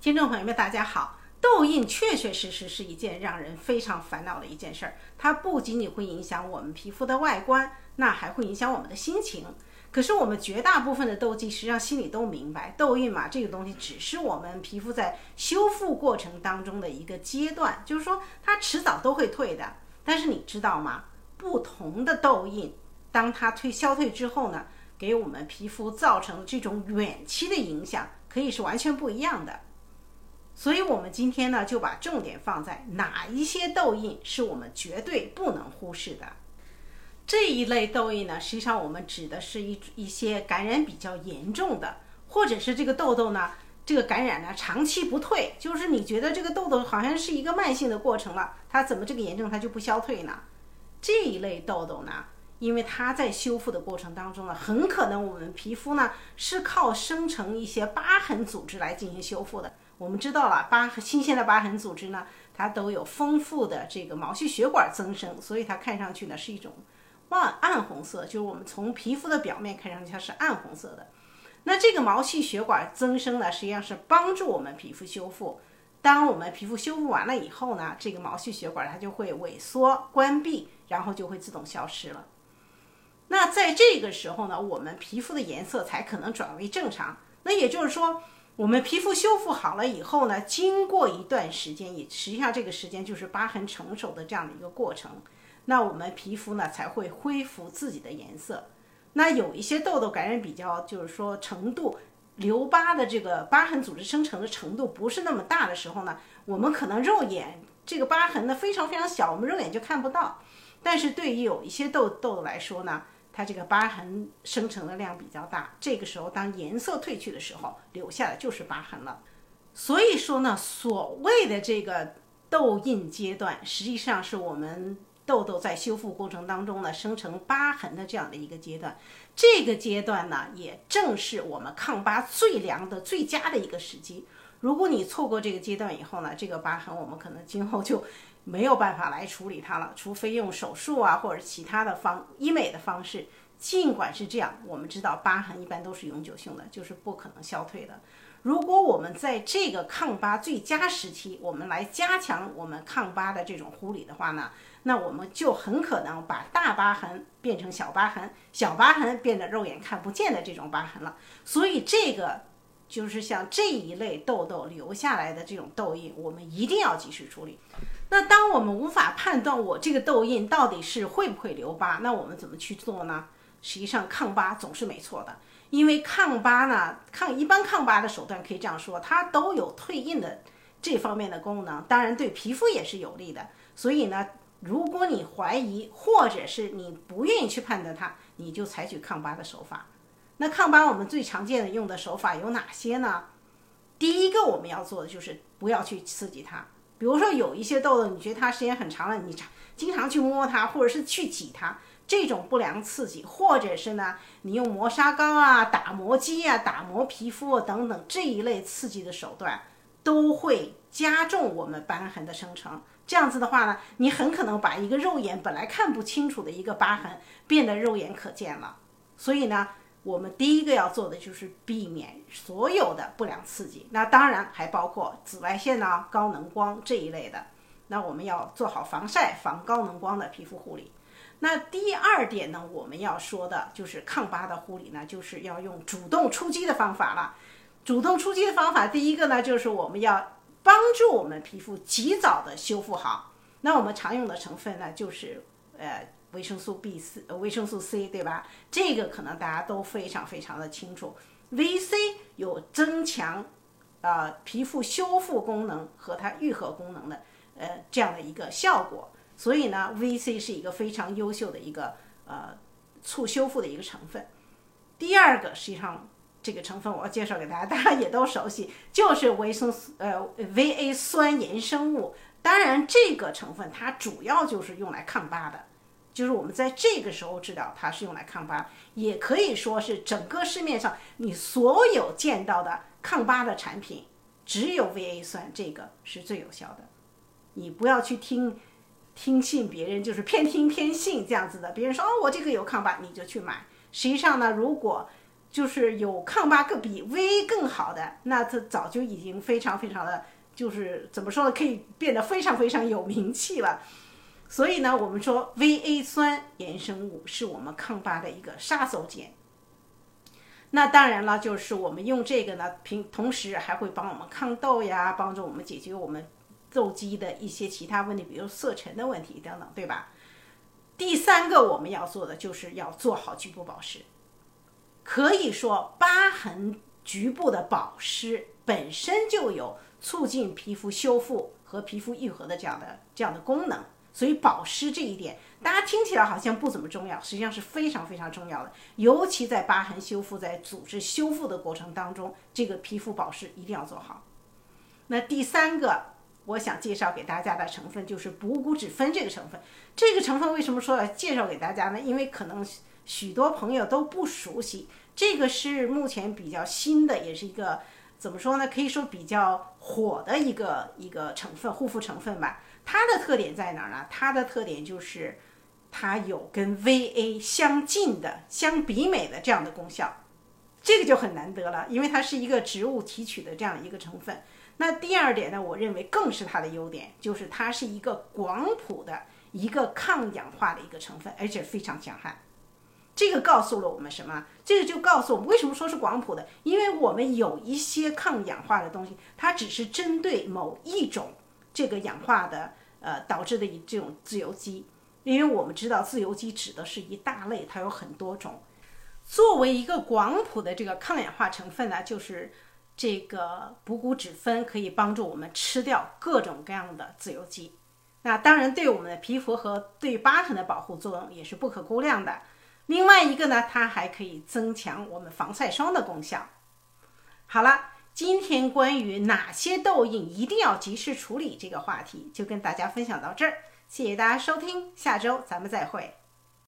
听众朋友们，大家好。痘印确确实实是一件让人非常烦恼的一件事儿，它不仅仅会影响我们皮肤的外观，那还会影响我们的心情。可是我们绝大部分的痘肌实际上心里都明白，痘印嘛，这个东西只是我们皮肤在修复过程当中的一个阶段，就是说它迟早都会退的。但是你知道吗？不同的痘印，当它退消退之后呢，给我们皮肤造成这种远期的影响，可以是完全不一样的。所以，我们今天呢，就把重点放在哪一些痘印是我们绝对不能忽视的。这一类痘印呢，实际上我们指的是一一些感染比较严重的，或者是这个痘痘呢，这个感染呢长期不退，就是你觉得这个痘痘好像是一个慢性的过程了，它怎么这个炎症它就不消退呢？这一类痘痘呢，因为它在修复的过程当中呢，很可能我们皮肤呢是靠生成一些疤痕组织来进行修复的。我们知道了，疤新鲜的疤痕组织呢，它都有丰富的这个毛细血管增生，所以它看上去呢是一种暗暗红色，就是我们从皮肤的表面看上去它是暗红色的。那这个毛细血管增生呢，实际上是帮助我们皮肤修复。当我们皮肤修复完了以后呢，这个毛细血管它就会萎缩关闭，然后就会自动消失了。那在这个时候呢，我们皮肤的颜色才可能转为正常。那也就是说。我们皮肤修复好了以后呢，经过一段时间，也实际上这个时间就是疤痕成熟的这样的一个过程，那我们皮肤呢才会恢复自己的颜色。那有一些痘痘感染比较，就是说程度留疤的这个疤痕组织生成的程度不是那么大的时候呢，我们可能肉眼这个疤痕呢非常非常小，我们肉眼就看不到。但是对于有一些痘痘痘来说呢，它这个疤痕生成的量比较大，这个时候当颜色褪去的时候，留下的就是疤痕了。所以说呢，所谓的这个痘印阶段，实际上是我们痘痘在修复过程当中呢生成疤痕的这样的一个阶段。这个阶段呢，也正是我们抗疤最良的、最佳的一个时机。如果你错过这个阶段以后呢，这个疤痕我们可能今后就。没有办法来处理它了，除非用手术啊，或者其他的方医美的方式。尽管是这样，我们知道疤痕一般都是永久性的，就是不可能消退的。如果我们在这个抗疤最佳时期，我们来加强我们抗疤的这种护理的话呢，那我们就很可能把大疤痕变成小疤痕，小疤痕变得肉眼看不见的这种疤痕了。所以这个就是像这一类痘痘留下来的这种痘印，我们一定要及时处理。那当我们无法判断我这个痘印到底是会不会留疤，那我们怎么去做呢？实际上抗疤总是没错的，因为抗疤呢，抗一般抗疤的手段可以这样说，它都有退印的这方面的功能，当然对皮肤也是有利的。所以呢，如果你怀疑或者是你不愿意去判断它，你就采取抗疤的手法。那抗疤我们最常见的用的手法有哪些呢？第一个我们要做的就是不要去刺激它。比如说有一些痘痘，你觉得它时间很长了，你常经常去摸它，或者是去挤它，这种不良刺激，或者是呢，你用磨砂膏啊、打磨机啊、打磨皮肤等等这一类刺激的手段，都会加重我们疤痕的生成。这样子的话呢，你很可能把一个肉眼本来看不清楚的一个疤痕变得肉眼可见了。所以呢。我们第一个要做的就是避免所有的不良刺激，那当然还包括紫外线呢、高能光这一类的。那我们要做好防晒、防高能光的皮肤护理。那第二点呢，我们要说的就是抗疤的护理呢，就是要用主动出击的方法了。主动出击的方法，第一个呢，就是我们要帮助我们皮肤及早的修复好。那我们常用的成分呢，就是呃。维生素 B 四，维生素 C，对吧？这个可能大家都非常非常的清楚。VC 有增强，呃，皮肤修复功能和它愈合功能的，呃，这样的一个效果。所以呢，VC 是一个非常优秀的一个，呃，促修复的一个成分。第二个，实际上这个成分我要介绍给大家，大家也都熟悉，就是维生素，呃，VA 酸衍生物。当然，这个成分它主要就是用来抗疤的。就是我们在这个时候治疗，它是用来抗疤，也可以说是整个市面上你所有见到的抗疤的产品，只有 VA 酸这个是最有效的。你不要去听听信别人，就是偏听偏信这样子的。别人说哦，我这个有抗疤，你就去买。实际上呢，如果就是有抗疤更比 VA 更好的，那它早就已经非常非常的，就是怎么说呢，可以变得非常非常有名气了。所以呢，我们说 VA 酸衍生物是我们抗疤的一个杀手锏。那当然了，就是我们用这个呢，平同时还会帮我们抗痘呀，帮助我们解决我们痘肌的一些其他问题，比如色沉的问题等等，对吧？第三个我们要做的就是要做好局部保湿。可以说，疤痕局部的保湿本身就有促进皮肤修复和皮肤愈合的这样的这样的功能。所以保湿这一点，大家听起来好像不怎么重要，实际上是非常非常重要的。尤其在疤痕修复、在组织修复的过程当中，这个皮肤保湿一定要做好。那第三个，我想介绍给大家的成分就是补骨脂酚这个成分。这个成分为什么说要介绍给大家呢？因为可能许多朋友都不熟悉，这个是目前比较新的，也是一个怎么说呢？可以说比较火的一个一个成分，护肤成分吧。它的特点在哪儿呢？它的特点就是它有跟 VA 相近的、相比美的这样的功效，这个就很难得了，因为它是一个植物提取的这样一个成分。那第二点呢，我认为更是它的优点，就是它是一个广谱的一个抗氧化的一个成分，而且非常强悍。这个告诉了我们什么？这个就告诉我们为什么说是广谱的，因为我们有一些抗氧化的东西，它只是针对某一种。这个氧化的呃导致的这种自由基，因为我们知道自由基指的是一大类，它有很多种。作为一个广谱的这个抗氧化成分呢，就是这个补骨脂酚可以帮助我们吃掉各种各样的自由基。那当然对我们的皮肤和对疤痕的保护作用也是不可估量的。另外一个呢，它还可以增强我们防晒霜的功效。好了。今天关于哪些痘印一定要及时处理这个话题，就跟大家分享到这儿。谢谢大家收听，下周咱们再会。